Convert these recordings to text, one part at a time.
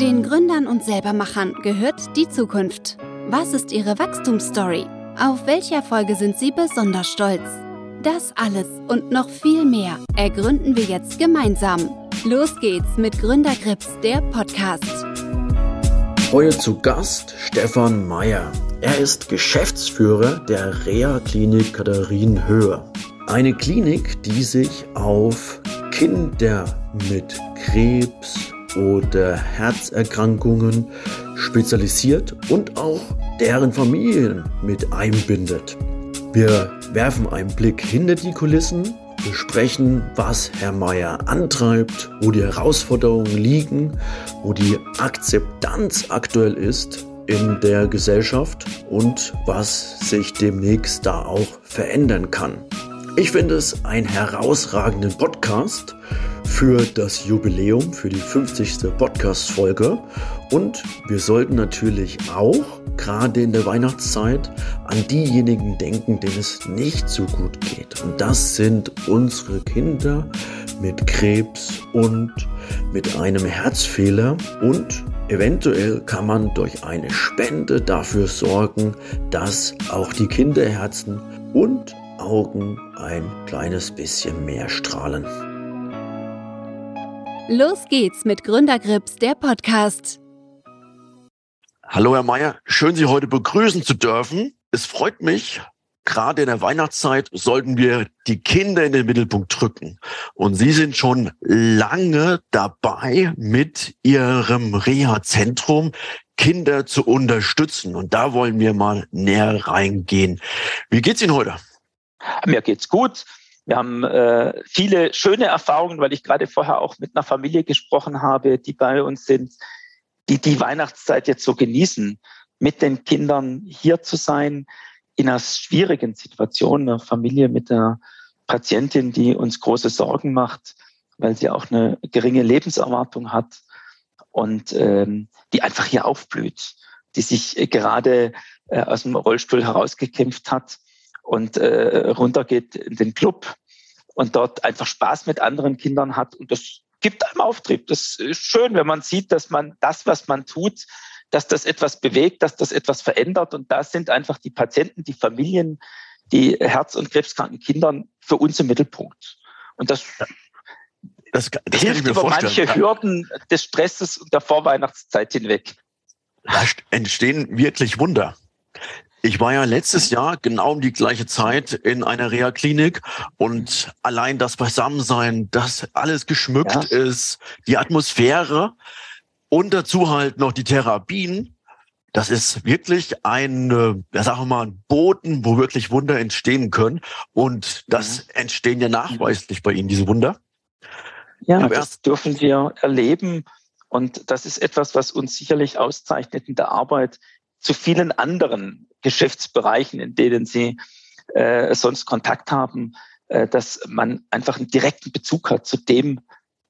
Den Gründern und Selbermachern gehört die Zukunft. Was ist ihre Wachstumsstory? Auf welche Erfolge sind sie besonders stolz? Das alles und noch viel mehr ergründen wir jetzt gemeinsam. Los geht's mit Gründergrips, der Podcast. Heute zu Gast Stefan Meyer. Er ist Geschäftsführer der Reha-Klinik Katharinenhöhe. Eine Klinik, die sich auf Kinder mit Krebs oder Herzerkrankungen spezialisiert und auch deren Familien mit einbindet. Wir werfen einen Blick hinter die Kulissen, besprechen, was Herr Meier antreibt, wo die Herausforderungen liegen, wo die Akzeptanz aktuell ist in der Gesellschaft und was sich demnächst da auch verändern kann. Ich finde es einen herausragenden Podcast für das Jubiläum, für die 50. Podcast-Folge. Und wir sollten natürlich auch, gerade in der Weihnachtszeit, an diejenigen denken, denen es nicht so gut geht. Und das sind unsere Kinder mit Krebs und mit einem Herzfehler. Und eventuell kann man durch eine Spende dafür sorgen, dass auch die Kinderherzen und Augen ein kleines bisschen mehr strahlen. Los geht's mit Gründergrips, der Podcast. Hallo Herr Mayer, schön Sie heute begrüßen zu dürfen. Es freut mich, gerade in der Weihnachtszeit sollten wir die Kinder in den Mittelpunkt drücken. Und Sie sind schon lange dabei, mit Ihrem Reha-Zentrum Kinder zu unterstützen. Und da wollen wir mal näher reingehen. Wie geht's Ihnen heute? Mir geht's gut. Wir haben äh, viele schöne Erfahrungen, weil ich gerade vorher auch mit einer Familie gesprochen habe, die bei uns sind, die die Weihnachtszeit jetzt so genießen, mit den Kindern hier zu sein, in einer schwierigen Situation, einer Familie mit einer Patientin, die uns große Sorgen macht, weil sie auch eine geringe Lebenserwartung hat und ähm, die einfach hier aufblüht, die sich gerade äh, aus dem Rollstuhl herausgekämpft hat und äh, runtergeht in den Club und dort einfach Spaß mit anderen Kindern hat. Und das gibt einem Auftrieb. Das ist schön, wenn man sieht, dass man das, was man tut, dass das etwas bewegt, dass das etwas verändert. Und da sind einfach die Patienten, die Familien, die Herz- und krebskranken Kindern für uns im Mittelpunkt. Und das, das, das hilft über vorstellen. manche Hürden des Stresses und der Vorweihnachtszeit hinweg. Da entstehen wirklich Wunder. Ich war ja letztes Jahr genau um die gleiche Zeit in einer Reha-Klinik und allein das Beisammensein, dass alles geschmückt ja. ist, die Atmosphäre und dazu halt noch die Therapien, das ist wirklich ein, ja, sagen wir mal, ein Boden, wo wirklich Wunder entstehen können. Und das mhm. entstehen ja nachweislich bei Ihnen, diese Wunder. Ja, das dürfen wir erleben. Und das ist etwas, was uns sicherlich auszeichnet in der Arbeit zu vielen anderen Geschäftsbereichen, in denen sie äh, sonst Kontakt haben, äh, dass man einfach einen direkten Bezug hat zu dem,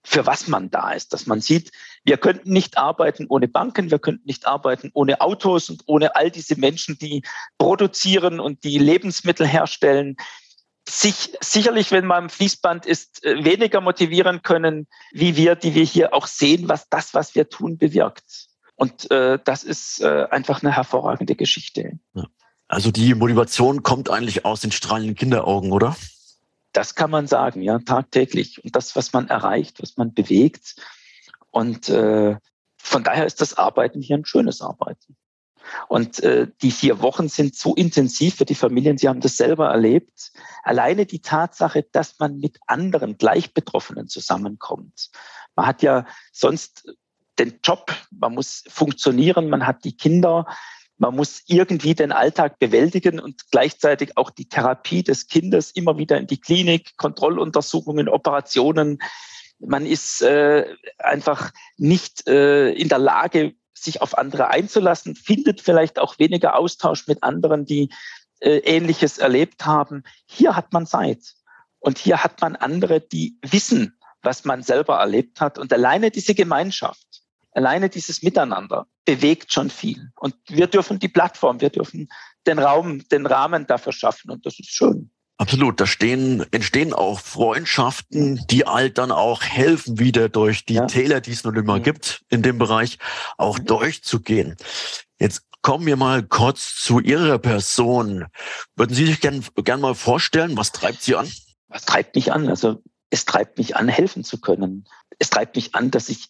für was man da ist, dass man sieht, wir könnten nicht arbeiten ohne Banken, wir könnten nicht arbeiten ohne Autos und ohne all diese Menschen, die produzieren und die Lebensmittel herstellen, sich sicherlich, wenn man am Fließband ist, äh, weniger motivieren können, wie wir, die wir hier auch sehen, was das, was wir tun, bewirkt. Und äh, das ist äh, einfach eine hervorragende Geschichte. Also die Motivation kommt eigentlich aus den strahlenden Kinderaugen, oder? Das kann man sagen, ja, tagtäglich. Und das, was man erreicht, was man bewegt. Und äh, von daher ist das Arbeiten hier ein schönes Arbeiten. Und äh, die vier Wochen sind so intensiv für die Familien. Sie haben das selber erlebt. Alleine die Tatsache, dass man mit anderen Gleichbetroffenen zusammenkommt. Man hat ja sonst den Job, man muss funktionieren, man hat die Kinder, man muss irgendwie den Alltag bewältigen und gleichzeitig auch die Therapie des Kindes immer wieder in die Klinik, Kontrolluntersuchungen, Operationen. Man ist äh, einfach nicht äh, in der Lage, sich auf andere einzulassen, findet vielleicht auch weniger Austausch mit anderen, die äh, Ähnliches erlebt haben. Hier hat man Zeit. Und hier hat man andere, die wissen, was man selber erlebt hat. Und alleine diese Gemeinschaft, alleine dieses Miteinander bewegt schon viel. Und wir dürfen die Plattform, wir dürfen den Raum, den Rahmen dafür schaffen. Und das ist schön. Absolut, da stehen, entstehen auch Freundschaften, die alt dann auch helfen, wieder durch die ja. Täler, die es noch immer mhm. gibt, in dem Bereich auch mhm. durchzugehen. Jetzt kommen wir mal kurz zu Ihrer Person. Würden Sie sich gern, gern mal vorstellen, was treibt Sie an? Was treibt mich an? Also es treibt mich an, helfen zu können. Es treibt mich an, dass ich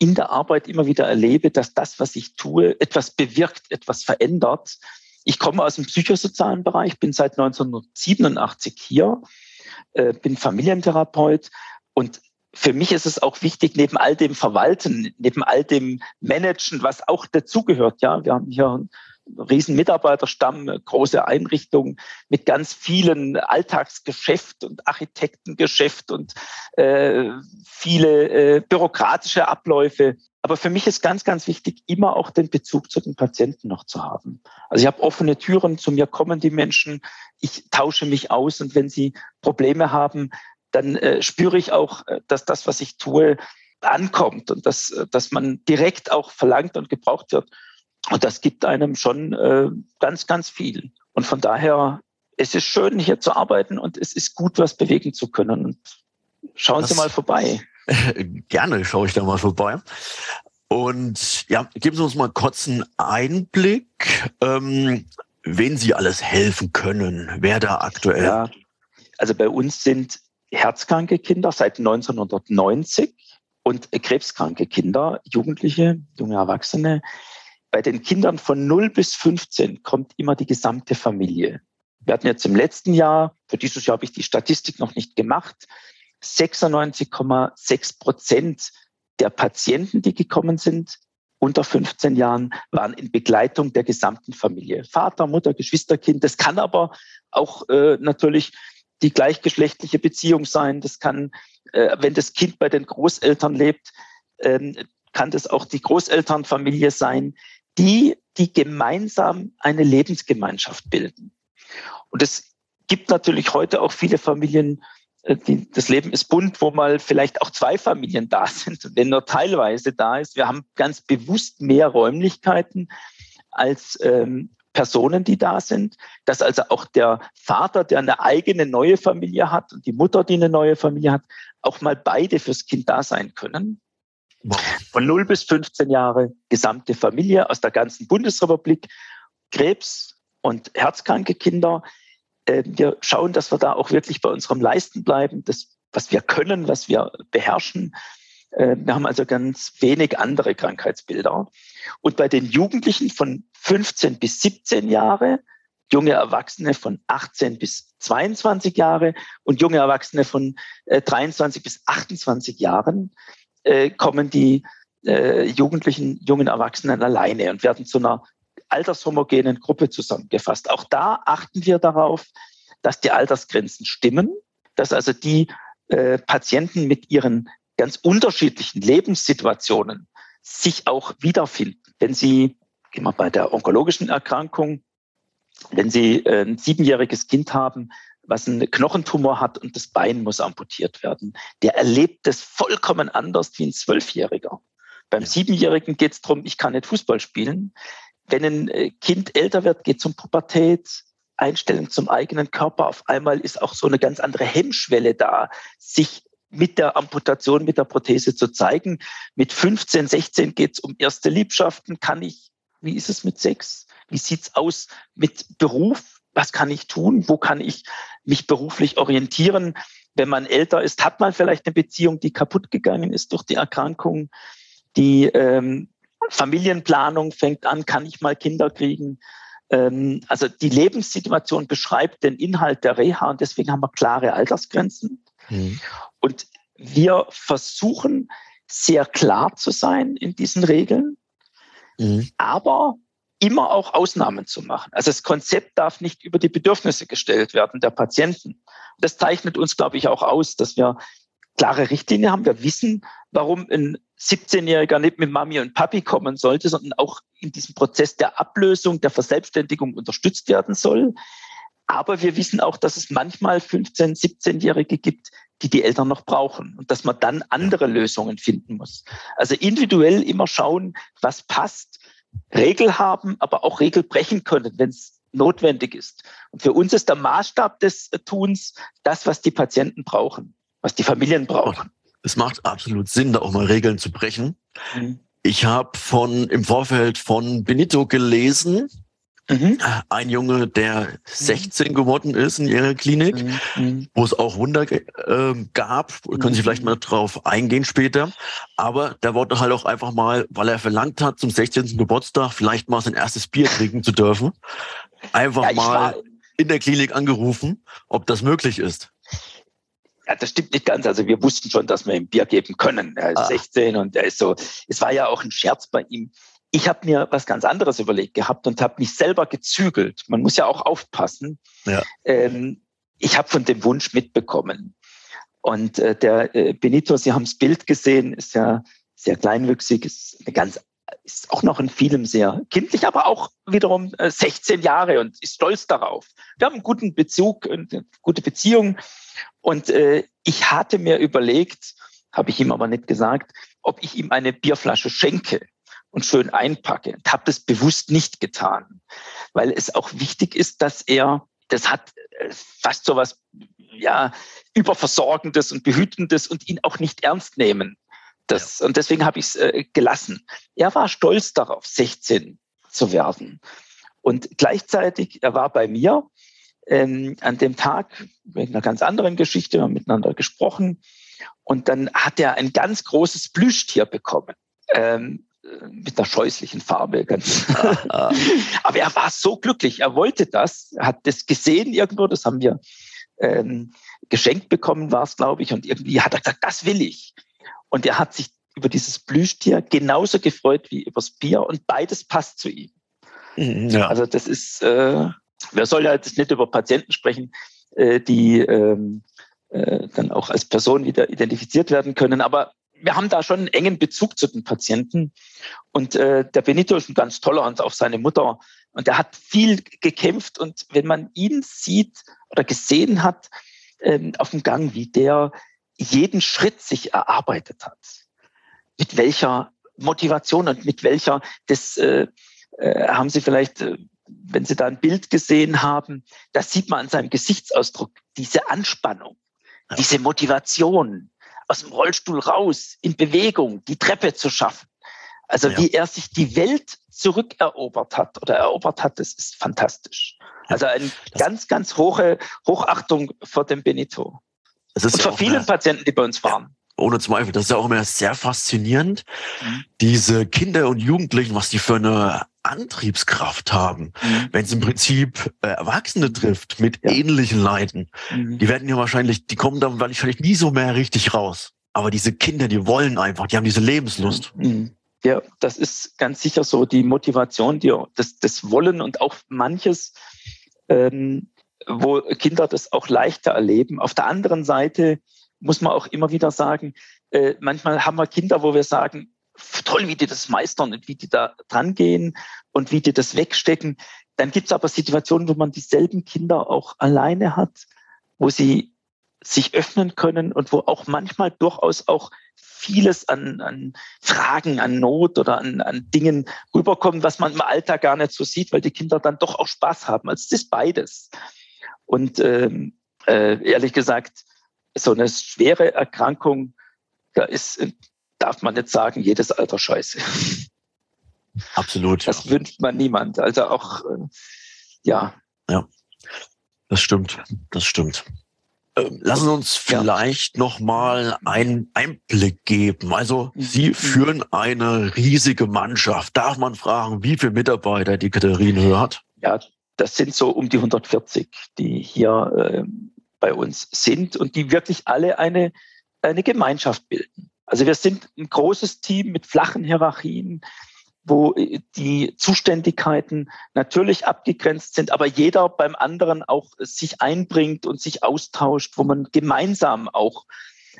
in der Arbeit immer wieder erlebe, dass das, was ich tue, etwas bewirkt, etwas verändert. Ich komme aus dem psychosozialen Bereich, bin seit 1987 hier, äh, bin Familientherapeut und für mich ist es auch wichtig, neben all dem Verwalten, neben all dem Managen, was auch dazugehört, ja, wir haben hier riesen Mitarbeiterstamm, große Einrichtung mit ganz vielen Alltagsgeschäft und Architektengeschäft und äh, viele äh, bürokratische Abläufe. Aber für mich ist ganz, ganz wichtig, immer auch den Bezug zu den Patienten noch zu haben. Also ich habe offene Türen, zu mir kommen die Menschen, ich tausche mich aus und wenn sie Probleme haben, dann äh, spüre ich auch, äh, dass das, was ich tue, ankommt und dass, äh, dass man direkt auch verlangt und gebraucht wird. Und das gibt einem schon äh, ganz, ganz viel. Und von daher, es ist schön, hier zu arbeiten und es ist gut, was bewegen zu können. Und schauen das, Sie mal vorbei. Gerne schaue ich da mal vorbei. Und ja, geben Sie uns mal kurz einen Einblick, ähm, wen Sie alles helfen können, wer da aktuell. Ja, also bei uns sind herzkranke Kinder seit 1990 und krebskranke Kinder, Jugendliche, junge Erwachsene. Bei den Kindern von 0 bis 15 kommt immer die gesamte Familie. Wir hatten jetzt im letzten Jahr, für dieses Jahr habe ich die Statistik noch nicht gemacht, 96,6 Prozent der Patienten, die gekommen sind, unter 15 Jahren, waren in Begleitung der gesamten Familie. Vater, Mutter, Geschwisterkind. Das kann aber auch äh, natürlich die gleichgeschlechtliche Beziehung sein. Das kann, äh, wenn das Kind bei den Großeltern lebt, ähm, kann das auch die Großelternfamilie sein, die, die gemeinsam eine Lebensgemeinschaft bilden. Und es gibt natürlich heute auch viele Familien, äh, die, das Leben ist bunt, wo mal vielleicht auch zwei Familien da sind, wenn nur teilweise da ist. Wir haben ganz bewusst mehr Räumlichkeiten als ähm, Personen, die da sind, dass also auch der Vater, der eine eigene neue Familie hat und die Mutter, die eine neue Familie hat, auch mal beide fürs Kind da sein können. Von 0 bis 15 Jahre gesamte Familie aus der ganzen Bundesrepublik, Krebs und herzkranke Kinder, äh, wir schauen, dass wir da auch wirklich bei unserem Leisten bleiben, das, was wir können, was wir beherrschen. Äh, wir haben also ganz wenig andere Krankheitsbilder. Und bei den Jugendlichen von 15 bis 17 Jahre, junge Erwachsene von 18 bis 22 Jahre und junge Erwachsene von 23 äh, bis 28 Jahren kommen die Jugendlichen, jungen Erwachsenen alleine und werden zu einer altershomogenen Gruppe zusammengefasst. Auch da achten wir darauf, dass die Altersgrenzen stimmen, dass also die äh, Patienten mit ihren ganz unterschiedlichen Lebenssituationen sich auch wiederfinden. Wenn Sie, gehen wir bei der onkologischen Erkrankung, wenn Sie äh, ein siebenjähriges Kind haben, was einen Knochentumor hat und das Bein muss amputiert werden, der erlebt das vollkommen anders wie ein Zwölfjähriger. Beim Siebenjährigen geht es darum, ich kann nicht Fußball spielen wenn ein äh, Kind älter wird, geht zum Pubertät, Einstellung zum eigenen Körper. Auf einmal ist auch so eine ganz andere Hemmschwelle da, sich mit der Amputation, mit der Prothese zu zeigen. Mit 15, 16 geht es um erste Liebschaften. Kann ich, wie ist es mit Sex? Wie sieht's aus mit Beruf? Was kann ich tun? Wo kann ich mich beruflich orientieren? Wenn man älter ist, hat man vielleicht eine Beziehung, die kaputt gegangen ist durch die Erkrankung, die ähm, Familienplanung fängt an, kann ich mal Kinder kriegen? Ähm, also die Lebenssituation beschreibt den Inhalt der Reha und deswegen haben wir klare Altersgrenzen. Mhm. Und wir versuchen sehr klar zu sein in diesen Regeln, mhm. aber immer auch Ausnahmen zu machen. Also das Konzept darf nicht über die Bedürfnisse gestellt werden der Patienten. Das zeichnet uns, glaube ich, auch aus, dass wir klare Richtlinien haben. Wir wissen, warum ein 17-Jähriger nicht mit Mami und Papi kommen sollte, sondern auch in diesem Prozess der Ablösung, der Verselbstständigung unterstützt werden soll. Aber wir wissen auch, dass es manchmal 15-, 17-Jährige gibt, die die Eltern noch brauchen und dass man dann andere Lösungen finden muss. Also individuell immer schauen, was passt, Regel haben, aber auch Regel brechen können, wenn es notwendig ist. Und für uns ist der Maßstab des Tuns das, was die Patienten brauchen, was die Familien brauchen. Es macht absolut Sinn, da auch mal Regeln zu brechen. Mhm. Ich habe von im Vorfeld von Benito gelesen, Mhm. Ein Junge, der 16 geworden ist in ihrer Klinik, mhm. mhm. wo es auch Wunder äh, gab. Können Sie vielleicht mal drauf eingehen später. Aber der wollte halt auch einfach mal, weil er verlangt hat, zum 16. Geburtstag vielleicht mal sein erstes Bier trinken zu dürfen, einfach ja, mal in der Klinik angerufen, ob das möglich ist. Ja, das stimmt nicht ganz. Also wir wussten schon, dass wir ihm Bier geben können. Er ist ah. 16 und er ist so, es war ja auch ein Scherz bei ihm. Ich habe mir was ganz anderes überlegt gehabt und habe mich selber gezügelt. Man muss ja auch aufpassen. Ja. Ähm, ich habe von dem Wunsch mitbekommen. Und äh, der äh, Benito, Sie haben das Bild gesehen, ist ja sehr kleinwüchsig, ist eine ganz ist auch noch in vielem sehr kindlich, aber auch wiederum 16 äh, Jahre und ist stolz darauf. Wir haben einen guten Bezug, eine gute Beziehung. Und äh, ich hatte mir überlegt, habe ich ihm aber nicht gesagt, ob ich ihm eine Bierflasche schenke und schön einpacke. Und habe das bewusst nicht getan, weil es auch wichtig ist, dass er, das hat äh, fast so was ja, überversorgendes und behütendes und ihn auch nicht ernst nehmen. Das, ja. Und deswegen habe ich es äh, gelassen. Er war stolz darauf, 16 zu werden. Und gleichzeitig, er war bei mir ähm, an dem Tag wegen einer ganz anderen Geschichte, wir haben miteinander gesprochen. Und dann hat er ein ganz großes Plüschtier bekommen. Ähm, mit einer scheußlichen Farbe. Ganz. Aber er war so glücklich, er wollte das, er hat das gesehen irgendwo, das haben wir ähm, geschenkt bekommen, war es, glaube ich, und irgendwie hat er gesagt, das will ich. Und er hat sich über dieses Plüschtier genauso gefreut wie übers Bier und beides passt zu ihm. Mhm, ja. Also das ist, äh, wer soll ja jetzt nicht über Patienten sprechen, äh, die ähm, äh, dann auch als Person wieder identifiziert werden können, aber wir haben da schon einen engen Bezug zu den Patienten. Und äh, der Benito ist ein ganz toller und auch seine Mutter. Und er hat viel gekämpft. Und wenn man ihn sieht oder gesehen hat ähm, auf dem Gang, wie der jeden Schritt sich erarbeitet hat, mit welcher Motivation und mit welcher, das äh, äh, haben Sie vielleicht, äh, wenn Sie da ein Bild gesehen haben, das sieht man an seinem Gesichtsausdruck, diese Anspannung, diese Motivation, aus dem Rollstuhl raus, in Bewegung, die Treppe zu schaffen. Also ja. wie er sich die Welt zurückerobert hat oder erobert hat, das ist fantastisch. Also eine ganz, ganz hohe Hochachtung vor dem Benito. Und ja vor vielen eine, Patienten, die bei uns waren. Ohne Zweifel, das ist ja auch immer sehr faszinierend. Mhm. Diese Kinder und Jugendlichen, was die für eine Antriebskraft haben, mhm. wenn es im Prinzip äh, Erwachsene trifft mit ja. ähnlichen Leiden. Mhm. Die werden ja wahrscheinlich, die kommen da wahrscheinlich nie so mehr richtig raus. Aber diese Kinder, die wollen einfach, die haben diese Lebenslust. Mhm. Ja, das ist ganz sicher so die Motivation, die, das, das Wollen und auch manches, ähm, wo Kinder das auch leichter erleben. Auf der anderen Seite muss man auch immer wieder sagen, äh, manchmal haben wir Kinder, wo wir sagen, toll, wie die das meistern und wie die da dran gehen und wie die das wegstecken. Dann gibt es aber Situationen, wo man dieselben Kinder auch alleine hat, wo sie sich öffnen können und wo auch manchmal durchaus auch vieles an, an Fragen, an Not oder an, an Dingen rüberkommen, was man im Alltag gar nicht so sieht, weil die Kinder dann doch auch Spaß haben. Also es ist beides. Und ähm, äh, ehrlich gesagt, so eine schwere Erkrankung, da ist darf man nicht sagen, jedes Alter scheiße. Absolut. Das ja. wünscht man niemand. Also auch, äh, ja. Ja, das stimmt. Das stimmt. Ähm, lassen Sie uns vielleicht ja. noch mal einen Einblick geben. Also mhm. Sie führen eine riesige Mannschaft. Darf man fragen, wie viele Mitarbeiter die Katharine hört? Ja, das sind so um die 140, die hier äh, bei uns sind und die wirklich alle eine, eine Gemeinschaft bilden. Also wir sind ein großes Team mit flachen Hierarchien, wo äh, die Zuständigkeiten natürlich abgegrenzt sind, aber jeder beim anderen auch sich einbringt und sich austauscht, wo man gemeinsam auch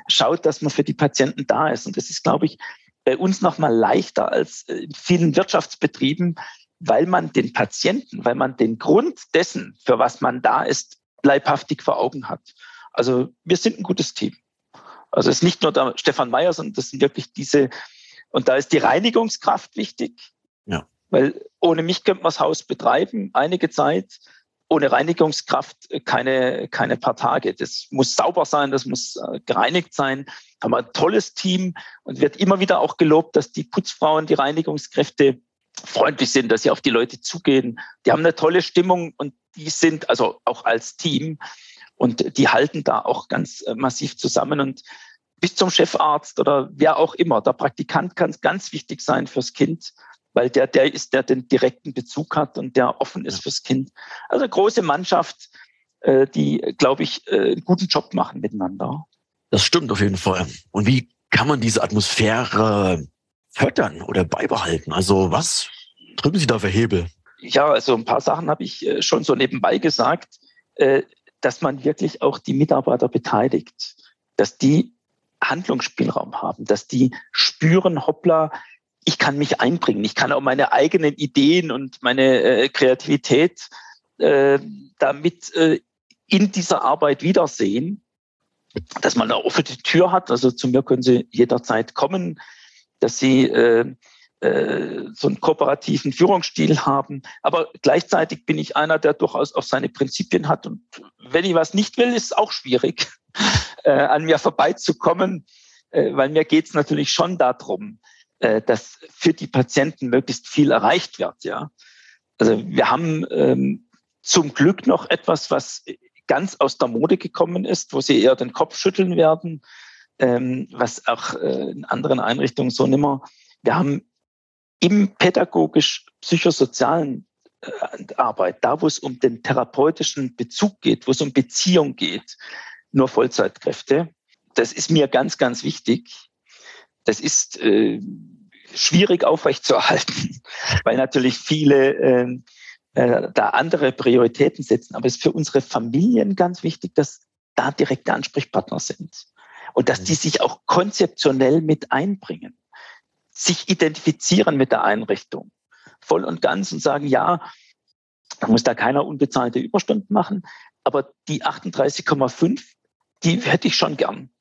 schaut, dass man für die Patienten da ist. Und das ist, glaube ich, bei uns noch mal leichter als in vielen Wirtschaftsbetrieben, weil man den Patienten, weil man den Grund dessen, für was man da ist, leibhaftig vor Augen hat. Also wir sind ein gutes Team. Also es ist nicht nur der Stefan Meyer, sondern das sind wirklich diese, und da ist die Reinigungskraft wichtig. Ja. Weil ohne mich könnte man das Haus betreiben, einige Zeit. Ohne Reinigungskraft keine, keine paar Tage. Das muss sauber sein, das muss äh, gereinigt sein. Da haben wir ein tolles Team und wird immer wieder auch gelobt, dass die Putzfrauen, die Reinigungskräfte freundlich sind, dass sie auf die Leute zugehen. Die haben eine tolle Stimmung und die sind also auch als Team und die halten da auch ganz äh, massiv zusammen und bis zum Chefarzt oder wer auch immer. Der Praktikant kann ganz wichtig sein fürs Kind weil der der ist, der den direkten Bezug hat und der offen ist fürs Kind. Also eine große Mannschaft, äh, die, glaube ich, äh, einen guten Job machen miteinander. Das stimmt auf jeden Fall. Und wie kann man diese Atmosphäre fördern oder beibehalten? Also was drücken Sie da für Hebel? Ja, also ein paar Sachen habe ich äh, schon so nebenbei gesagt, dass man wirklich auch die Mitarbeiter beteiligt, dass die Handlungsspielraum haben, dass die spüren, hoppla, ich kann mich einbringen. Ich kann auch meine eigenen Ideen und meine äh, Kreativität äh, damit äh, in dieser Arbeit wiedersehen, dass man eine offene Tür hat. Also zu mir können Sie jederzeit kommen, dass Sie äh, äh, so einen kooperativen Führungsstil haben. Aber gleichzeitig bin ich einer, der durchaus auch seine Prinzipien hat. Und wenn ich was nicht will, ist es auch schwierig, äh, an mir vorbeizukommen, äh, weil mir geht es natürlich schon darum, äh, dass für die Patienten möglichst viel erreicht wird. Ja, also wir haben ähm, zum Glück noch etwas, was ganz aus der Mode gekommen ist, wo sie eher den Kopf schütteln werden, ähm, was auch äh, in anderen Einrichtungen so nimmer. Wir haben im pädagogisch-psychosozialen äh, Arbeit, da wo es um den therapeutischen Bezug geht, wo es um Beziehung geht, nur Vollzeitkräfte. Das ist mir ganz, ganz wichtig. Das ist äh, schwierig aufrechtzuerhalten, weil natürlich viele äh, äh, da andere Prioritäten setzen. Aber es ist für unsere Familien ganz wichtig, dass da direkte Ansprechpartner sind und dass die mhm. sich auch konzeptionell mit einbringen, sich identifizieren mit der Einrichtung voll und ganz und sagen, ja, da muss da keiner unbezahlte Überstunden machen, aber die 38,5, die hätte ich schon gern.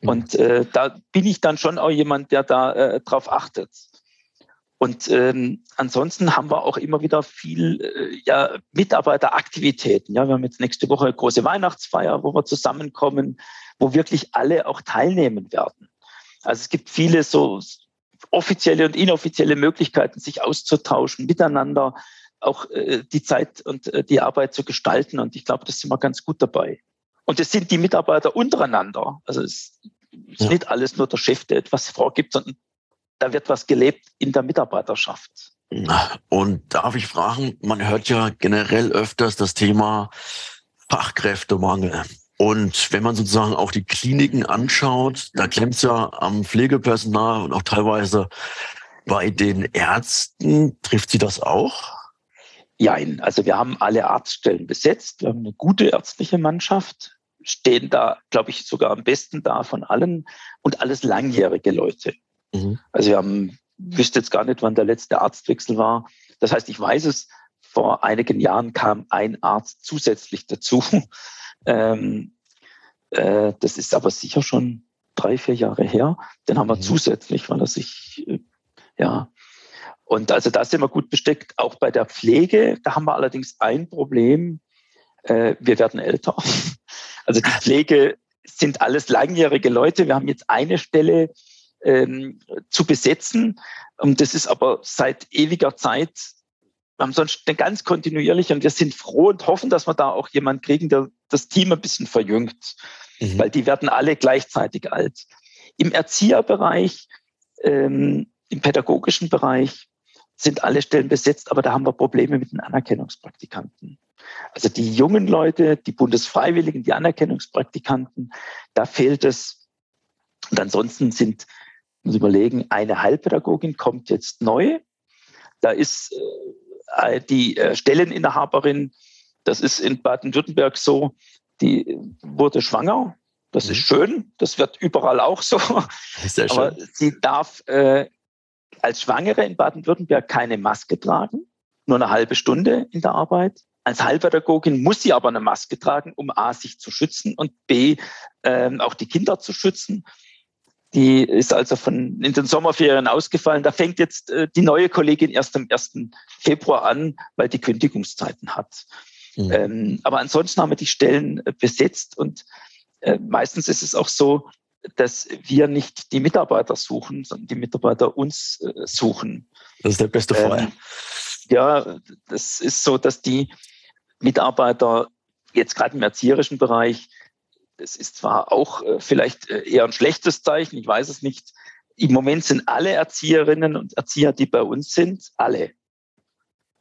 Mhm. Und äh, da bin ich dann schon auch jemand, der da äh, drauf achtet. Und ähm, ansonsten haben wir auch immer wieder viel äh, ja, Mitarbeiteraktivitäten. Ja, wir haben jetzt nächste Woche eine große Weihnachtsfeier, wo wir zusammenkommen, wo wirklich alle auch teilnehmen werden. Also es gibt viele so offizielle und inoffizielle Möglichkeiten, sich auszutauschen, miteinander auch äh, die Zeit und äh, die Arbeit zu gestalten. Und ich glaube, das sind wir ganz gut dabei. Und es sind die Mitarbeiter untereinander. Also es ist ja. nicht alles nur der Chef, der etwas vorgibt, sondern da wird was gelebt in der Mitarbeiterschaft. Und darf ich fragen, man hört ja generell öfters das Thema Fachkräftemangel. Und wenn man sozusagen auch die Kliniken anschaut, da klemmt es ja am Pflegepersonal und auch teilweise bei den Ärzten. Trifft sie das auch? Jein, also wir haben alle Arztstellen besetzt. Wir haben eine gute ärztliche Mannschaft stehen da, glaube ich, sogar am besten da von allen und alles langjährige Leute. Mhm. Also wir haben, wüsste jetzt gar nicht, wann der letzte Arztwechsel war. Das heißt, ich weiß es, vor einigen Jahren kam ein Arzt zusätzlich dazu. Ähm, äh, das ist aber sicher schon drei, vier Jahre her. Den haben wir mhm. zusätzlich, weil er sich, äh, ja. Und also da sind wir gut besteckt. Auch bei der Pflege, da haben wir allerdings ein Problem. Äh, wir werden älter. Also die Pflege sind alles langjährige Leute. Wir haben jetzt eine Stelle ähm, zu besetzen. Und das ist aber seit ewiger Zeit. Wir haben sonst ganz kontinuierlich und wir sind froh und hoffen, dass wir da auch jemanden kriegen, der das Team ein bisschen verjüngt, mhm. weil die werden alle gleichzeitig alt. Im Erzieherbereich, ähm, im pädagogischen Bereich sind alle Stellen besetzt, aber da haben wir Probleme mit den Anerkennungspraktikanten. Also die jungen Leute, die Bundesfreiwilligen, die Anerkennungspraktikanten, da fehlt es. Und ansonsten sind, muss überlegen, eine Heilpädagogin kommt jetzt neu. Da ist äh, die äh, Stelleninhaberin, das ist in Baden-Württemberg so, die wurde schwanger. Das mhm. ist schön, das wird überall auch so. Sehr Aber schön. sie darf äh, als Schwangere in Baden-Württemberg keine Maske tragen, nur eine halbe Stunde in der Arbeit. Als Heilpädagogin muss sie aber eine Maske tragen, um A, sich zu schützen und B, ähm, auch die Kinder zu schützen. Die ist also von in den Sommerferien ausgefallen. Da fängt jetzt äh, die neue Kollegin erst am 1. Februar an, weil die Kündigungszeiten hat. Mhm. Ähm, aber ansonsten haben wir die Stellen äh, besetzt und äh, meistens ist es auch so, dass wir nicht die Mitarbeiter suchen, sondern die Mitarbeiter uns äh, suchen. Das ist der beste Fall. Ähm, ja, das ist so, dass die Mitarbeiter jetzt gerade im erzieherischen Bereich das ist zwar auch äh, vielleicht äh, eher ein schlechtes Zeichen, ich weiß es nicht. Im Moment sind alle Erzieherinnen und Erzieher, die bei uns sind, alle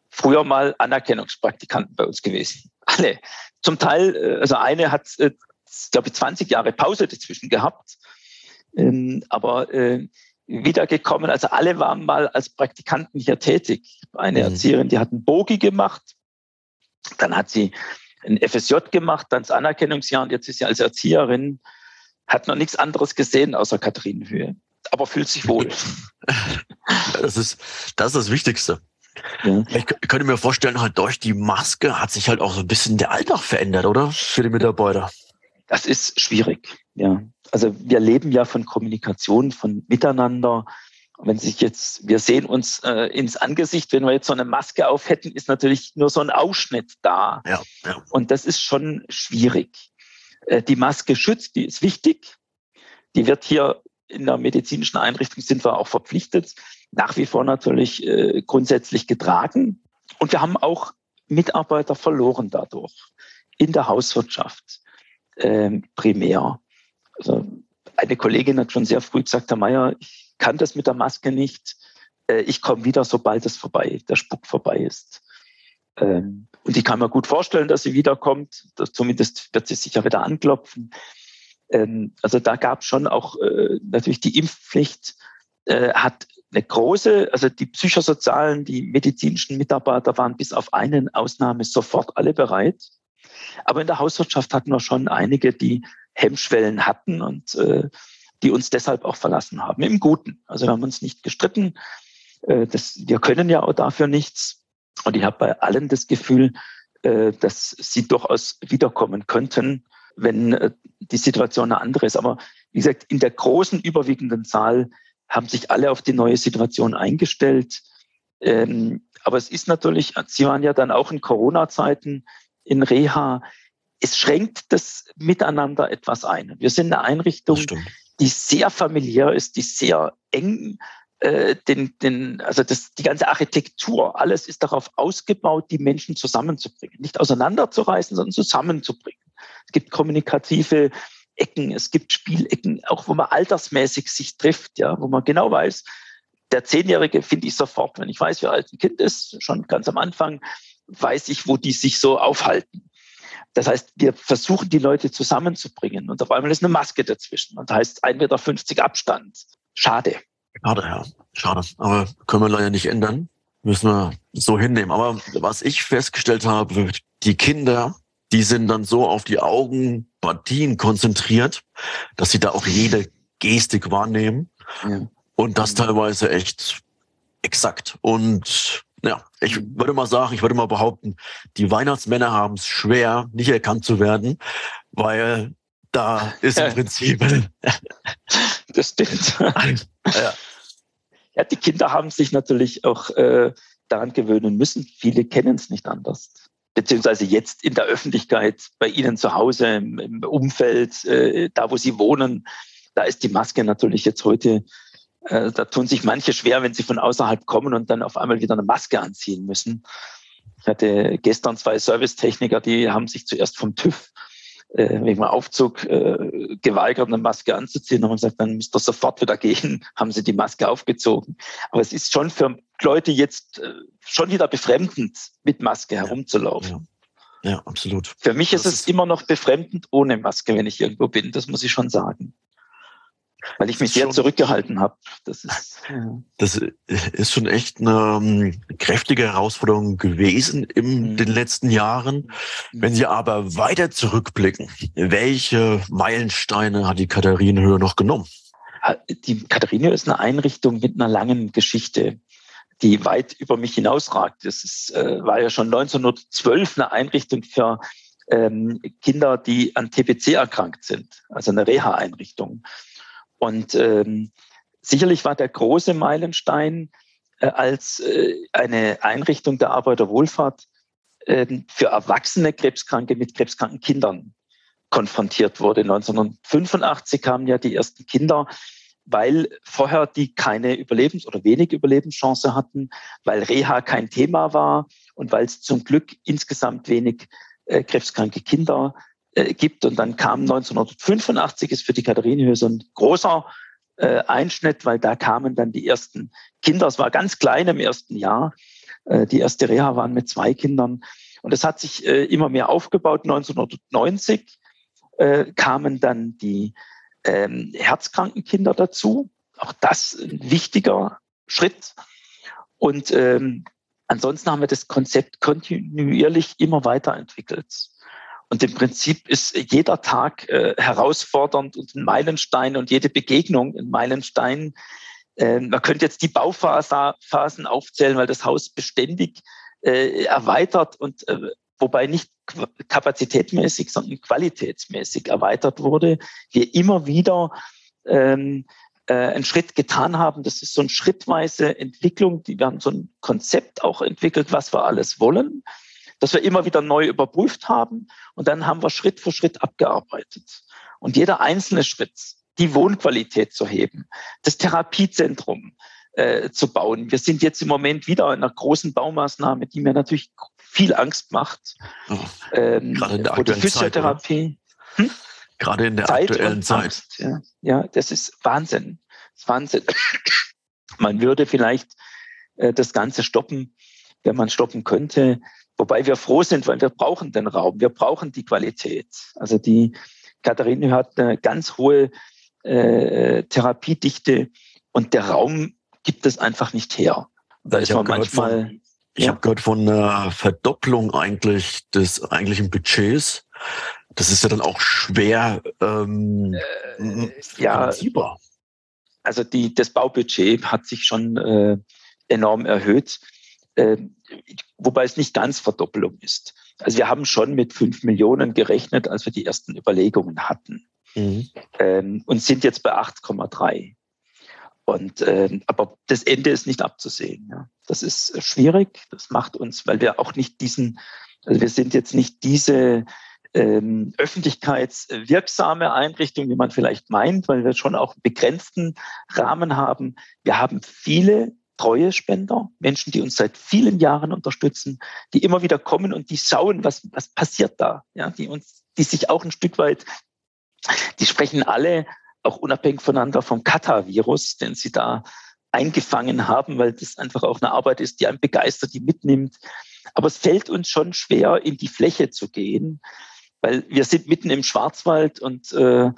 früher mal Anerkennungspraktikanten bei uns gewesen. Alle. Zum Teil, äh, also eine hat, glaube ich, 20 Jahre Pause dazwischen gehabt, ähm, aber wiedergekommen. Also alle waren mal als Praktikanten hier tätig. Eine mhm. Erzieherin, die hat einen Bogi gemacht. Dann hat sie ein FSJ gemacht, dann das Anerkennungsjahr und jetzt ist sie als Erzieherin, hat noch nichts anderes gesehen außer Katharinenhöhe, aber fühlt sich wohl. Das ist das, ist das Wichtigste. Ja. Ich könnte mir vorstellen, halt durch die Maske hat sich halt auch so ein bisschen der Alltag verändert, oder? Für die Mitarbeiter. Das ist schwierig, ja. Also wir leben ja von Kommunikation, von Miteinander wenn sich jetzt, wir sehen uns äh, ins Angesicht, wenn wir jetzt so eine Maske auf hätten, ist natürlich nur so ein Ausschnitt da. Ja, ja. Und das ist schon schwierig. Äh, die Maske schützt, die ist wichtig. Die wird hier in der medizinischen Einrichtung sind wir auch verpflichtet, nach wie vor natürlich äh, grundsätzlich getragen. Und wir haben auch Mitarbeiter verloren dadurch in der Hauswirtschaft äh, primär. Also eine Kollegin hat schon sehr früh gesagt, Herr Mayer, ich kann das mit der Maske nicht. Äh, ich komme wieder, sobald es vorbei, der Spuck vorbei ist. Ähm, und ich kann mir gut vorstellen, dass sie wiederkommt. Das, zumindest wird sie sicher wieder anklopfen. Ähm, also da gab es schon auch äh, natürlich die Impfpflicht äh, hat eine große, also die psychosozialen, die medizinischen Mitarbeiter waren bis auf eine Ausnahme sofort alle bereit. Aber in der Hauswirtschaft hatten wir schon einige, die Hemmschwellen hatten und äh, die uns deshalb auch verlassen haben, im Guten. Also wir haben uns nicht gestritten. Äh, das, wir können ja auch dafür nichts. Und ich habe bei allen das Gefühl, äh, dass sie durchaus wiederkommen könnten, wenn äh, die Situation eine andere ist. Aber wie gesagt, in der großen überwiegenden Zahl haben sich alle auf die neue Situation eingestellt. Ähm, aber es ist natürlich, Sie waren ja dann auch in Corona-Zeiten in Reha. Es schränkt das Miteinander etwas ein. Wir sind eine Einrichtung, die sehr familiär ist, die sehr eng äh, den, den, also das, die ganze Architektur, alles ist darauf ausgebaut, die Menschen zusammenzubringen. Nicht auseinanderzureißen, sondern zusammenzubringen. Es gibt kommunikative Ecken, es gibt Spielecken, auch wo man altersmäßig sich trifft, ja, wo man genau weiß, der Zehnjährige finde ich sofort, wenn ich weiß, wie alt ein Kind ist, schon ganz am Anfang, weiß ich, wo die sich so aufhalten. Das heißt, wir versuchen, die Leute zusammenzubringen und auf einmal ist eine Maske dazwischen und heißt 1,50 Meter Abstand. Schade. Schade, ja. Schade. Aber können wir leider nicht ändern. Müssen wir so hinnehmen. Aber was ich festgestellt habe, die Kinder, die sind dann so auf die Augenpartien konzentriert, dass sie da auch jede Gestik wahrnehmen. Ja. Und das teilweise echt exakt. Und ja, ich würde mal sagen, ich würde mal behaupten, die Weihnachtsmänner haben es schwer, nicht erkannt zu werden, weil da ist im Prinzip. das stimmt. ja. ja, die Kinder haben sich natürlich auch äh, daran gewöhnen müssen. Viele kennen es nicht anders. Beziehungsweise jetzt in der Öffentlichkeit, bei Ihnen zu Hause, im, im Umfeld, äh, da wo Sie wohnen, da ist die Maske natürlich jetzt heute äh, da tun sich manche schwer, wenn sie von außerhalb kommen und dann auf einmal wieder eine Maske anziehen müssen. Ich hatte gestern zwei Servicetechniker, die haben sich zuerst vom TÜV äh, wegen dem Aufzug äh, geweigert, eine Maske anzuziehen und haben gesagt, dann müsst ihr sofort wieder gehen, haben sie die Maske aufgezogen. Aber es ist schon für Leute jetzt äh, schon wieder befremdend, mit Maske ja, herumzulaufen. Ja, ja, absolut. Für mich das ist es ist immer noch befremdend ohne Maske, wenn ich irgendwo bin, das muss ich schon sagen weil ich mich sehr zurückgehalten habe. Das ist, das ist schon echt eine ähm, kräftige Herausforderung gewesen in mhm. den letzten Jahren. Mhm. Wenn Sie aber weiter zurückblicken, welche Meilensteine hat die Katharinenhöhe noch genommen? Die Katharinenhöhe ist eine Einrichtung mit einer langen Geschichte die weit über mich hinausragt. Das ist, äh, war ja schon 1912 eine Einrichtung für ähm, Kinder, die an TBC erkrankt sind, also eine Reha-Einrichtung. Und ähm, sicherlich war der große Meilenstein, äh, als äh, eine Einrichtung der Arbeiterwohlfahrt äh, für erwachsene Krebskranke mit krebskranken Kindern konfrontiert wurde. 1985 kamen ja die ersten Kinder, weil vorher die keine Überlebens- oder wenig Überlebenschance hatten, weil Reha kein Thema war und weil es zum Glück insgesamt wenig äh, krebskranke Kinder äh, gibt. Und dann kam 1985, ist für die Katharinenhöse ein großer äh, Einschnitt, weil da kamen dann die ersten Kinder. Es war ganz klein im ersten Jahr. Äh, die erste Reha waren mit zwei Kindern. Und es hat sich äh, immer mehr aufgebaut. 1990 äh, kamen dann die ähm, herzkranken Kinder dazu. Auch das ein wichtiger Schritt. Und ähm, ansonsten haben wir das Konzept kontinuierlich immer weiterentwickelt. Und im Prinzip ist jeder Tag äh, herausfordernd und ein Meilenstein und jede Begegnung ein Meilenstein. Äh, man könnte jetzt die Bauphasen aufzählen, weil das Haus beständig äh, erweitert und äh, wobei nicht kapazitätmäßig, sondern qualitätsmäßig erweitert wurde. Wir immer wieder ähm, äh, einen Schritt getan haben. Das ist so eine schrittweise Entwicklung. Die, wir haben so ein Konzept auch entwickelt, was wir alles wollen, das wir immer wieder neu überprüft haben. Und dann haben wir Schritt für Schritt abgearbeitet. Und jeder einzelne Schritt, die Wohnqualität zu heben, das Therapiezentrum äh, zu bauen. Wir sind jetzt im Moment wieder in einer großen Baumaßnahme, die mir natürlich viel Angst macht. Oh, ähm, gerade in der aktuellen Physiotherapie. Zeit, hm? Gerade in der Zeit aktuellen Zeit. Angst, ja. ja, das ist Wahnsinn. Das ist Wahnsinn. Man würde vielleicht äh, das Ganze stoppen, wenn man stoppen könnte. Wobei wir froh sind, weil wir brauchen den Raum, wir brauchen die Qualität. Also die Katharine hat eine ganz hohe äh, Therapiedichte und der Raum gibt es einfach nicht her. Da ist man manchmal. Von, ich ja. habe gehört von einer Verdopplung eigentlich des eigentlichen Budgets. Das ist ja dann auch schwer ähm, äh, ja, Also die, das Baubudget hat sich schon äh, enorm erhöht, äh, wobei es nicht ganz Verdoppelung ist. Also wir haben schon mit fünf Millionen gerechnet, als wir die ersten Überlegungen hatten mhm. ähm, und sind jetzt bei 8,3. Und äh, aber das Ende ist nicht abzusehen. Ja. Das ist schwierig. Das macht uns, weil wir auch nicht diesen, also wir sind jetzt nicht diese ähm, öffentlichkeitswirksame Einrichtung, wie man vielleicht meint, weil wir schon auch einen begrenzten Rahmen haben. Wir haben viele treue Spender, Menschen, die uns seit vielen Jahren unterstützen, die immer wieder kommen und die schauen, was, was passiert da, ja, die uns, die sich auch ein Stück weit, die sprechen alle auch unabhängig voneinander vom Kata-Virus, den sie da eingefangen haben, weil das einfach auch eine Arbeit ist, die einen begeistert, die mitnimmt. Aber es fällt uns schon schwer, in die Fläche zu gehen, weil wir sind mitten im Schwarzwald und äh,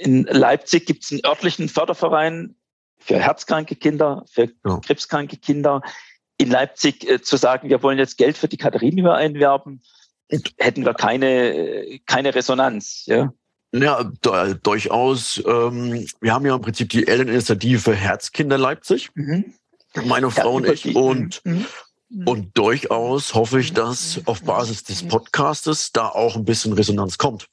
in Leipzig gibt es einen örtlichen Förderverein für herzkranke Kinder, für ja. krebskranke Kinder. In Leipzig äh, zu sagen, wir wollen jetzt Geld für die Katharinenhöhe einwerben, hätten wir keine, keine Resonanz. Ja. Ja, da, durchaus. Ähm, wir haben ja im Prinzip die Elterninitiative Herzkinder Leipzig, mhm. meine Frau ja, und ich. Und, mhm. und durchaus hoffe ich, dass auf Basis des Podcastes da auch ein bisschen Resonanz kommt.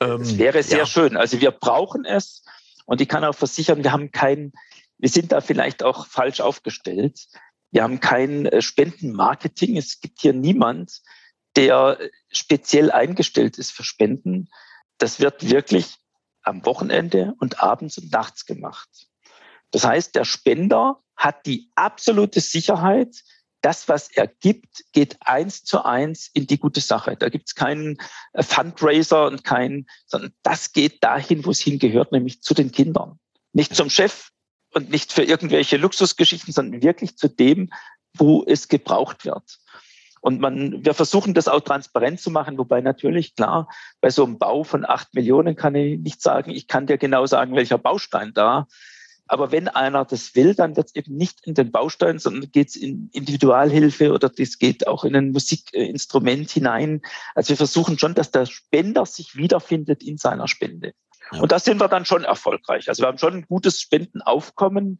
Ähm, das wäre sehr ja. schön. Also wir brauchen es. Und ich kann auch versichern, wir haben kein, wir sind da vielleicht auch falsch aufgestellt. Wir haben kein äh, Spendenmarketing. Es gibt hier niemand, der speziell eingestellt ist für Spenden das wird wirklich am Wochenende und abends und nachts gemacht. Das heißt, der Spender hat die absolute Sicherheit, das, was er gibt, geht eins zu eins in die gute Sache. Da gibt es keinen äh, Fundraiser und keinen, sondern das geht dahin, wo es hingehört, nämlich zu den Kindern. Nicht zum Chef und nicht für irgendwelche Luxusgeschichten, sondern wirklich zu dem, wo es gebraucht wird. Und man, wir versuchen das auch transparent zu machen, wobei natürlich klar, bei so einem Bau von acht Millionen kann ich nicht sagen, ich kann dir genau sagen, welcher Baustein da. Aber wenn einer das will, dann wird es eben nicht in den Baustein, sondern geht es in Individualhilfe oder das geht auch in ein Musikinstrument hinein. Also wir versuchen schon, dass der Spender sich wiederfindet in seiner Spende. Ja. Und da sind wir dann schon erfolgreich. Also wir haben schon ein gutes Spendenaufkommen,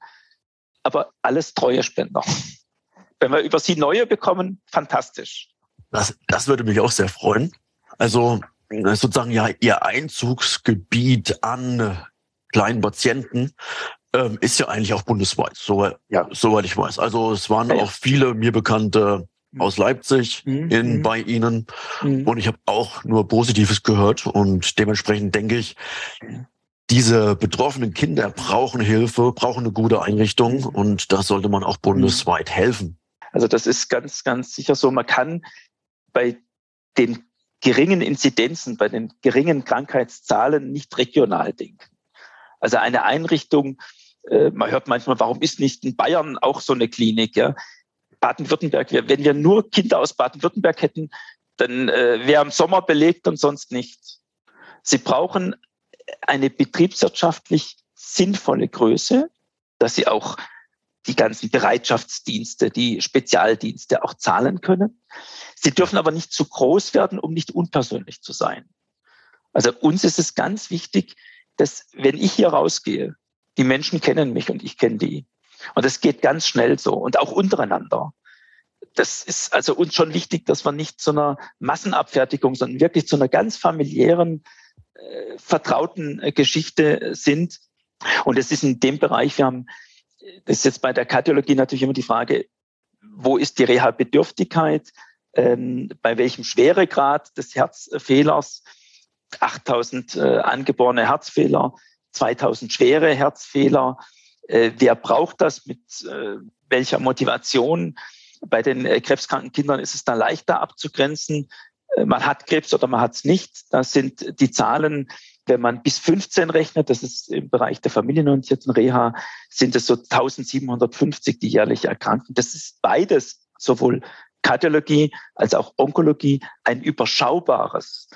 aber alles treue Spender. Wenn wir über sie neue bekommen, fantastisch. Das, das würde mich auch sehr freuen. Also sozusagen ja ihr Einzugsgebiet an kleinen Patienten ähm, ist ja eigentlich auch bundesweit, so, ja. soweit ich weiß. Also es waren ja, auch viele mir bekannte mhm. aus Leipzig mhm. in mhm. bei Ihnen mhm. und ich habe auch nur Positives gehört und dementsprechend denke ich, diese betroffenen Kinder brauchen Hilfe, brauchen eine gute Einrichtung mhm. und da sollte man auch bundesweit helfen. Also das ist ganz, ganz sicher so. Man kann bei den geringen Inzidenzen, bei den geringen Krankheitszahlen nicht regional denken. Also eine Einrichtung, äh, man hört manchmal, warum ist nicht in Bayern auch so eine Klinik? Ja? Baden-Württemberg, wenn wir nur Kinder aus Baden-Württemberg hätten, dann äh, wäre im Sommer belegt und sonst nicht. Sie brauchen eine betriebswirtschaftlich sinnvolle Größe, dass sie auch die ganzen Bereitschaftsdienste, die Spezialdienste auch zahlen können. Sie dürfen aber nicht zu groß werden, um nicht unpersönlich zu sein. Also uns ist es ganz wichtig, dass wenn ich hier rausgehe, die Menschen kennen mich und ich kenne die. Und das geht ganz schnell so und auch untereinander. Das ist also uns schon wichtig, dass wir nicht zu einer Massenabfertigung, sondern wirklich zu einer ganz familiären, äh, vertrauten äh, Geschichte sind. Und es ist in dem Bereich, wir haben das ist jetzt bei der Kardiologie natürlich immer die Frage, wo ist die Reha-Bedürftigkeit, ähm, bei welchem Schweregrad des Herzfehlers, 8000 äh, angeborene Herzfehler, 2000 schwere Herzfehler, äh, wer braucht das, mit äh, welcher Motivation. Bei den äh, krebskranken Kindern ist es da leichter abzugrenzen. Man hat Krebs oder man hat es nicht. Das sind die Zahlen wenn man bis 15 rechnet, das ist im Bereich der familienorientierten Reha, sind es so 1750, die jährlich erkranken. Das ist beides, sowohl Kardiologie als auch Onkologie, ein überschaubares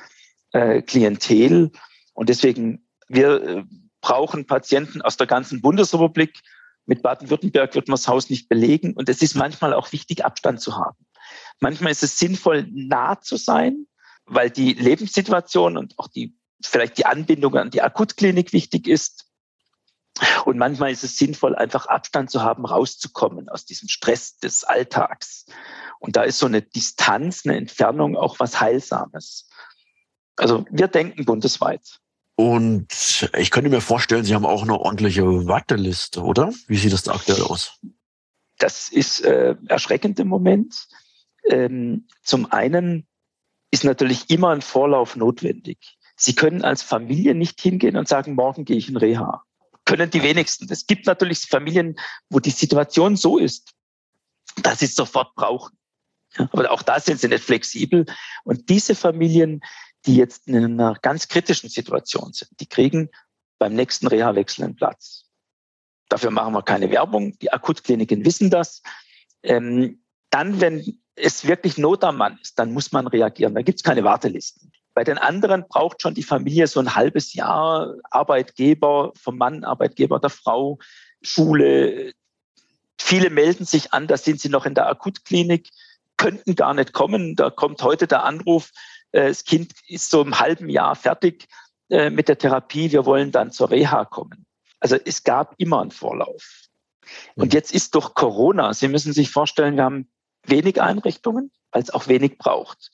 Klientel. Und deswegen, wir brauchen Patienten aus der ganzen Bundesrepublik. Mit Baden-Württemberg wird man das Haus nicht belegen. Und es ist manchmal auch wichtig, Abstand zu haben. Manchmal ist es sinnvoll, nah zu sein, weil die Lebenssituation und auch die vielleicht die Anbindung an die Akutklinik wichtig ist. Und manchmal ist es sinnvoll, einfach Abstand zu haben, rauszukommen aus diesem Stress des Alltags. Und da ist so eine Distanz, eine Entfernung auch was Heilsames. Also wir denken bundesweit. Und ich könnte mir vorstellen, Sie haben auch eine ordentliche Warteliste, oder? Wie sieht das da aktuell aus? Das ist äh, erschreckend im Moment. Ähm, zum einen ist natürlich immer ein Vorlauf notwendig. Sie können als Familie nicht hingehen und sagen, morgen gehe ich in Reha. Können die wenigsten. Es gibt natürlich Familien, wo die Situation so ist, dass sie es sofort brauchen. Aber auch da sind sie nicht flexibel. Und diese Familien, die jetzt in einer ganz kritischen Situation sind, die kriegen beim nächsten Reha-Wechsel einen Platz. Dafür machen wir keine Werbung. Die Akutkliniken wissen das. Ähm, dann, wenn es wirklich Not am Mann ist, dann muss man reagieren. Da gibt es keine Wartelisten. Bei den anderen braucht schon die Familie so ein halbes Jahr Arbeitgeber, vom Mann, Arbeitgeber der Frau, Schule. Viele melden sich an, da sind sie noch in der Akutklinik, könnten gar nicht kommen. Da kommt heute der Anruf, das Kind ist so im halben Jahr fertig äh, mit der Therapie, wir wollen dann zur Reha kommen. Also es gab immer einen Vorlauf. Und jetzt ist durch Corona, Sie müssen sich vorstellen, wir haben wenig Einrichtungen, weil es auch wenig braucht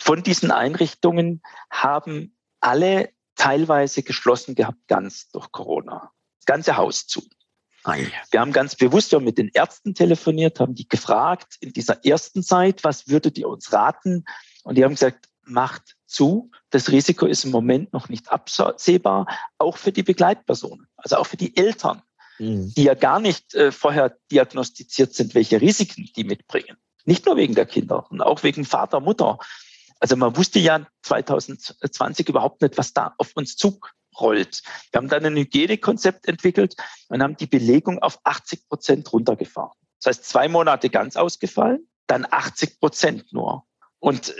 von diesen Einrichtungen haben alle teilweise geschlossen gehabt, ganz durch Corona. Das ganze Haus zu. Wir haben ganz bewusst mit den Ärzten telefoniert, haben die gefragt in dieser ersten Zeit, was würdet ihr uns raten? Und die haben gesagt, macht zu. Das Risiko ist im Moment noch nicht absehbar, auch für die Begleitpersonen, also auch für die Eltern, mhm. die ja gar nicht äh, vorher diagnostiziert sind, welche Risiken die mitbringen. Nicht nur wegen der Kinder, sondern auch wegen Vater, Mutter, also man wusste ja 2020 überhaupt nicht, was da auf uns zurollt. Wir haben dann ein Hygienekonzept entwickelt und haben die Belegung auf 80 Prozent runtergefahren. Das heißt, zwei Monate ganz ausgefallen, dann 80 Prozent nur. Und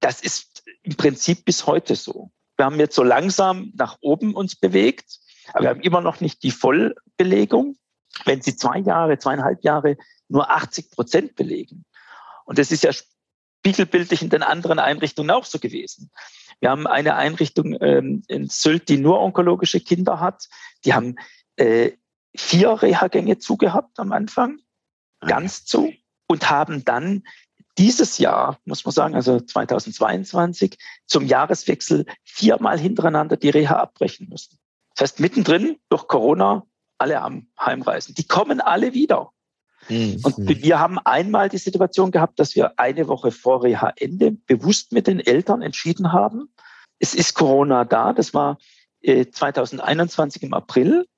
das ist im Prinzip bis heute so. Wir haben jetzt so langsam nach oben uns bewegt, aber wir haben immer noch nicht die Vollbelegung. Wenn Sie zwei Jahre, zweieinhalb Jahre nur 80 Prozent belegen, und das ist ja spiegelbildlich in den anderen Einrichtungen auch so gewesen. Wir haben eine Einrichtung ähm, in Sylt, die nur onkologische Kinder hat. Die haben äh, vier Reha-Gänge zugehabt am Anfang, ganz zu, und haben dann dieses Jahr, muss man sagen, also 2022, zum Jahreswechsel viermal hintereinander die Reha abbrechen müssen. Das heißt, mittendrin durch Corona alle am Heimreisen. Die kommen alle wieder. Mhm. Und wir haben einmal die Situation gehabt, dass wir eine Woche vor Reha-Ende bewusst mit den Eltern entschieden haben, es ist Corona da. Das war 2021 äh, im April.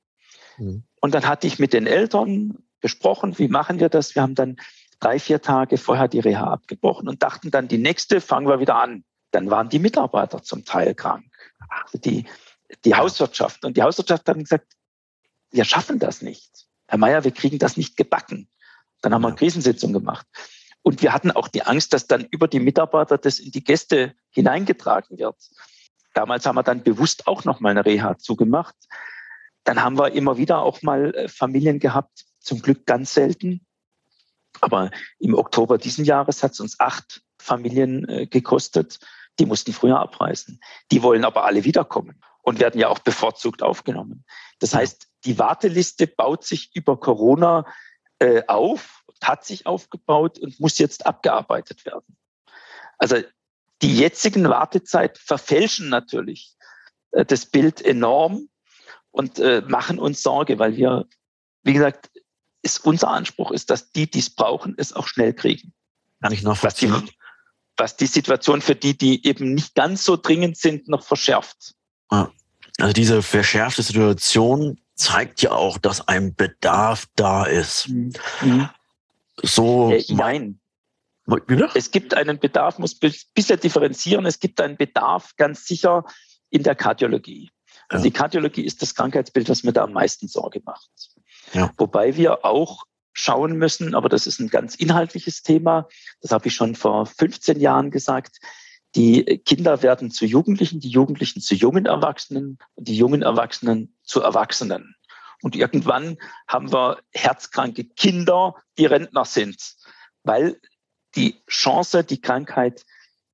Mhm. Und dann hatte ich mit den Eltern besprochen, wie machen wir das? Wir haben dann drei, vier Tage vorher die Reha abgebrochen und dachten dann, die nächste fangen wir wieder an. Dann waren die Mitarbeiter zum Teil krank. Also die, die Hauswirtschaft. Und die Hauswirtschaft hat gesagt, wir schaffen das nicht. Herr Mayer, wir kriegen das nicht gebacken. Dann haben wir eine Krisensitzung gemacht. Und wir hatten auch die Angst, dass dann über die Mitarbeiter das in die Gäste hineingetragen wird. Damals haben wir dann bewusst auch noch mal eine Reha zugemacht. Dann haben wir immer wieder auch mal äh, Familien gehabt, zum Glück ganz selten. Aber im Oktober diesen Jahres hat es uns acht Familien äh, gekostet. Die mussten früher abreisen. Die wollen aber alle wiederkommen und werden ja auch bevorzugt aufgenommen. Das heißt, die Warteliste baut sich über Corona äh, auf, hat sich aufgebaut und muss jetzt abgearbeitet werden. Also die jetzigen Wartezeiten verfälschen natürlich äh, das Bild enorm und äh, machen uns Sorge, weil wir, wie gesagt, ist unser Anspruch ist, dass die, die es brauchen, es auch schnell kriegen. Kann ich nachvollziehen. Was die, was die Situation für die, die eben nicht ganz so dringend sind, noch verschärft. Also diese verschärfte Situation zeigt ja auch, dass ein Bedarf da ist. Mhm. So. Äh, nein. Es gibt einen Bedarf, muss bisher differenzieren. Es gibt einen Bedarf ganz sicher in der Kardiologie. Also ja. die Kardiologie ist das Krankheitsbild, was mir da am meisten Sorge macht. Ja. Wobei wir auch schauen müssen, aber das ist ein ganz inhaltliches Thema. Das habe ich schon vor 15 Jahren gesagt. Die Kinder werden zu Jugendlichen, die Jugendlichen zu jungen Erwachsenen und die jungen Erwachsenen zu Erwachsenen. Und irgendwann haben wir herzkranke Kinder, die Rentner sind, weil die Chance, die Krankheit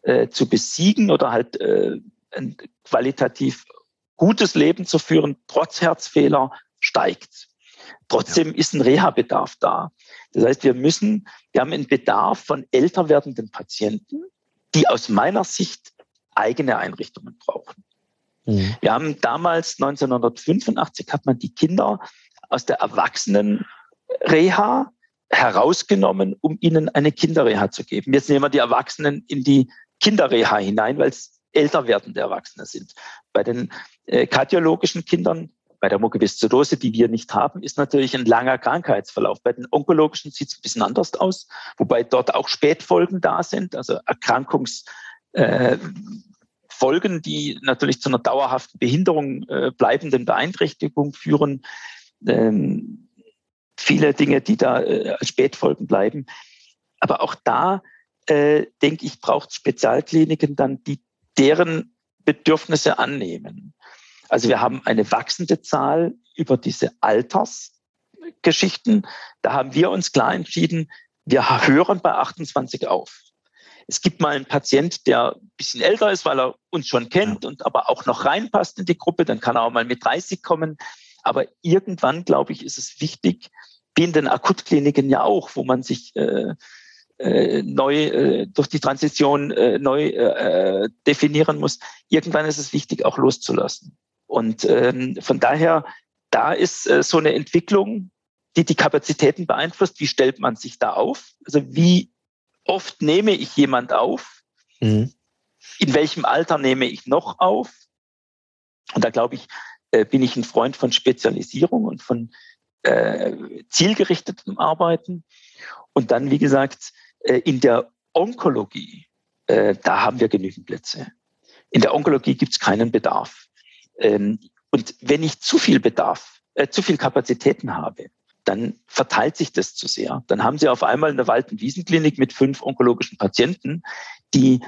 äh, zu besiegen oder halt äh, ein qualitativ gutes Leben zu führen, trotz Herzfehler, steigt. Trotzdem ja. ist ein Reha-Bedarf da. Das heißt, wir müssen, wir haben einen Bedarf von älter werdenden Patienten, die aus meiner Sicht eigene Einrichtungen brauchen. Mhm. Wir haben damals 1985 hat man die Kinder aus der Erwachsenen-Reha herausgenommen, um ihnen eine Kinderreha zu geben. Jetzt nehmen wir die Erwachsenen in die Kinderreha hinein, weil es älter werdende Erwachsene sind. Bei den äh, kardiologischen Kindern, bei der Mukoviszidose, die wir nicht haben, ist natürlich ein langer Krankheitsverlauf. Bei den onkologischen sieht es ein bisschen anders aus, wobei dort auch Spätfolgen da sind, also Erkrankungs äh, die natürlich zu einer dauerhaften Behinderung, äh, bleibenden Beeinträchtigung führen. Ähm, viele Dinge, die da äh, als Spätfolgen bleiben. Aber auch da, denke ich, braucht Spezialkliniken dann, die deren Bedürfnisse annehmen. Also wir haben eine wachsende Zahl über diese Altersgeschichten. Da haben wir uns klar entschieden, wir hören bei 28 auf. Es gibt mal einen Patient, der ein bisschen älter ist, weil er uns schon kennt und aber auch noch reinpasst in die Gruppe. Dann kann er auch mal mit 30 kommen. Aber irgendwann, glaube ich, ist es wichtig, wie in den Akutkliniken ja auch, wo man sich äh, äh, neu äh, durch die Transition äh, neu äh, definieren muss. Irgendwann ist es wichtig, auch loszulassen. Und ähm, von daher, da ist äh, so eine Entwicklung, die die Kapazitäten beeinflusst. Wie stellt man sich da auf? Also wie oft nehme ich jemand auf? Mhm. In welchem Alter nehme ich noch auf? Und da glaube ich, äh, bin ich ein Freund von Spezialisierung und von äh, zielgerichtetem Arbeiten. Und dann, wie gesagt, äh, in der Onkologie, äh, da haben wir genügend Plätze. In der Onkologie gibt es keinen Bedarf. Ähm, und wenn ich zu viel Bedarf, äh, zu viel Kapazitäten habe, dann verteilt sich das zu sehr. Dann haben Sie auf einmal eine Wald- und Wiesenklinik mit fünf onkologischen Patienten, die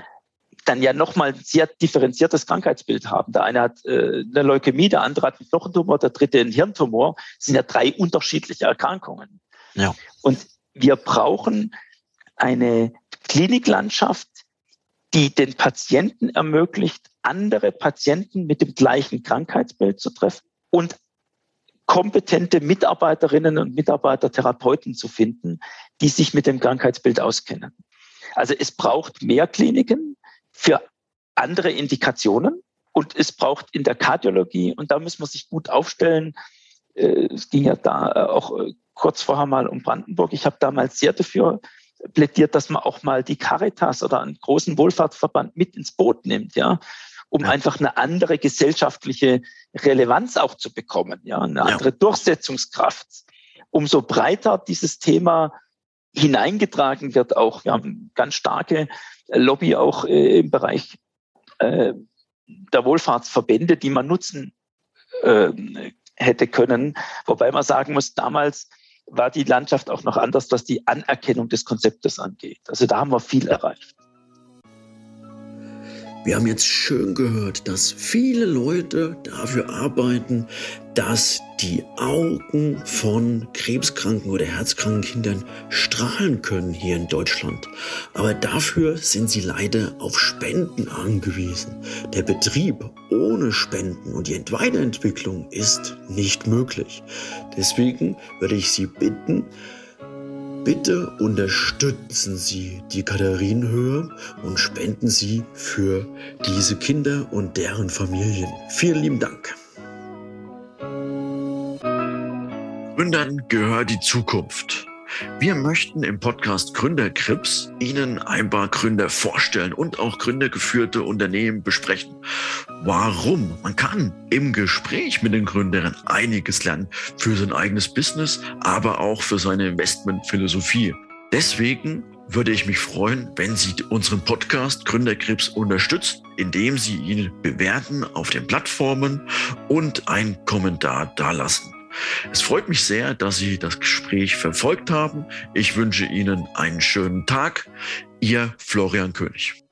dann ja nochmal ein sehr differenziertes Krankheitsbild haben. Der eine hat äh, eine Leukämie, der andere hat einen Knochentumor, der dritte einen Hirntumor. Das sind ja drei unterschiedliche Erkrankungen. Ja. Und wir brauchen eine Kliniklandschaft, die den Patienten ermöglicht, andere Patienten mit dem gleichen Krankheitsbild zu treffen und kompetente Mitarbeiterinnen und Mitarbeiter, Therapeuten zu finden, die sich mit dem Krankheitsbild auskennen. Also es braucht mehr Kliniken für andere Indikationen. Und es braucht in der Kardiologie, und da muss man sich gut aufstellen, äh, es ging ja da äh, auch äh, kurz vorher mal um Brandenburg. Ich habe damals sehr dafür plädiert, dass man auch mal die Caritas oder einen großen Wohlfahrtsverband mit ins Boot nimmt, ja, um ja. einfach eine andere gesellschaftliche Relevanz auch zu bekommen, ja, eine andere ja. Durchsetzungskraft. Umso breiter dieses Thema hineingetragen wird, auch wir haben ganz starke Lobby auch äh, im Bereich äh, der Wohlfahrtsverbände, die man nutzen äh, hätte können. Wobei man sagen muss, damals war die Landschaft auch noch anders, was die Anerkennung des Konzeptes angeht. Also da haben wir viel erreicht. Wir haben jetzt schön gehört, dass viele Leute dafür arbeiten, dass die Augen von krebskranken oder herzkranken Kindern strahlen können hier in Deutschland. Aber dafür sind sie leider auf Spenden angewiesen. Der Betrieb ohne Spenden und die Weiterentwicklung ist nicht möglich. Deswegen würde ich Sie bitten, Bitte unterstützen Sie die Katharinenhöhe und spenden Sie für diese Kinder und deren Familien. Vielen lieben Dank. Gründern gehört die Zukunft. Wir möchten im Podcast Gründerkrips Ihnen ein paar Gründer vorstellen und auch gründergeführte Unternehmen besprechen. Warum? Man kann im Gespräch mit den Gründern einiges lernen für sein eigenes Business, aber auch für seine Investmentphilosophie. Deswegen würde ich mich freuen, wenn Sie unseren Podcast Gründerkrips unterstützen, indem Sie ihn bewerten auf den Plattformen und einen Kommentar dalassen. Es freut mich sehr, dass Sie das Gespräch verfolgt haben. Ich wünsche Ihnen einen schönen Tag. Ihr Florian König.